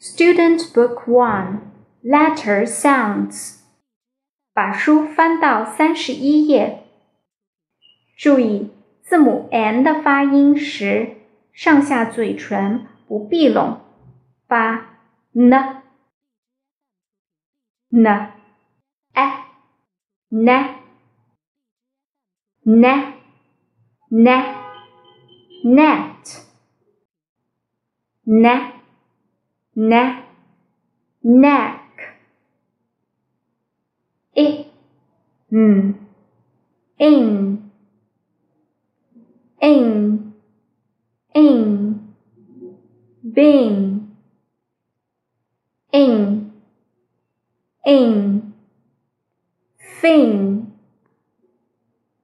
Student Book One Letter Sounds。把书翻到三十一页。注意字母 n 的发音时，上下嘴唇不闭拢，发 n n a n n n net n Ne, neck. I, n, in, in, in, bin, in, in, fin.